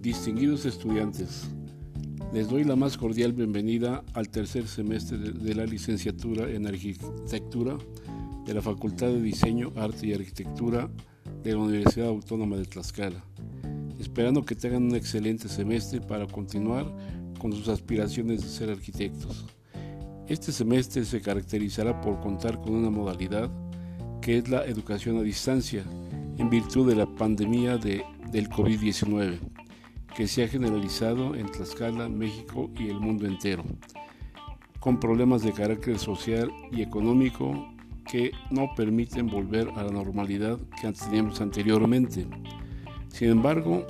Distinguidos estudiantes, les doy la más cordial bienvenida al tercer semestre de la licenciatura en arquitectura de la Facultad de Diseño, Arte y Arquitectura de la Universidad Autónoma de Tlaxcala, esperando que tengan un excelente semestre para continuar con sus aspiraciones de ser arquitectos. Este semestre se caracterizará por contar con una modalidad que es la educación a distancia, en virtud de la pandemia de, del COVID-19, que se ha generalizado en Tlaxcala, México y el mundo entero, con problemas de carácter social y económico que no permiten volver a la normalidad que teníamos anteriormente. Sin embargo,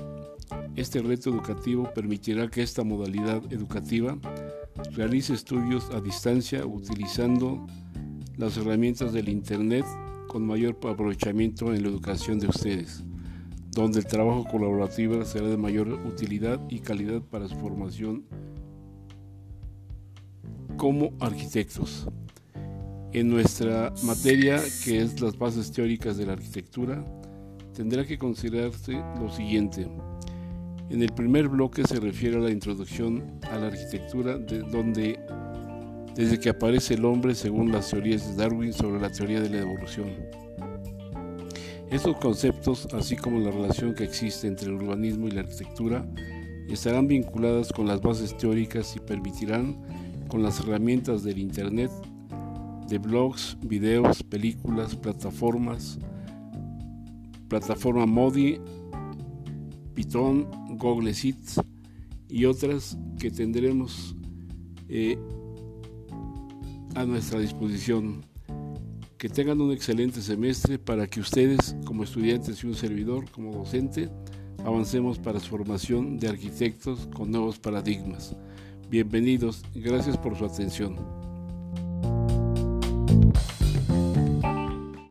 este reto educativo permitirá que esta modalidad educativa realice estudios a distancia utilizando las herramientas del Internet con mayor aprovechamiento en la educación de ustedes, donde el trabajo colaborativo será de mayor utilidad y calidad para su formación como arquitectos. En nuestra materia, que es las bases teóricas de la arquitectura, tendrá que considerarse lo siguiente. En el primer bloque se refiere a la introducción a la arquitectura, de donde desde que aparece el hombre según las teorías de Darwin sobre la teoría de la evolución. Estos conceptos, así como la relación que existe entre el urbanismo y la arquitectura, estarán vinculadas con las bases teóricas y permitirán, con las herramientas del Internet, de blogs, videos, películas, plataformas, plataforma Modi, Python, Google Sheets y otras que tendremos eh, a nuestra disposición. Que tengan un excelente semestre para que ustedes, como estudiantes y un servidor, como docente, avancemos para su formación de arquitectos con nuevos paradigmas. Bienvenidos, gracias por su atención.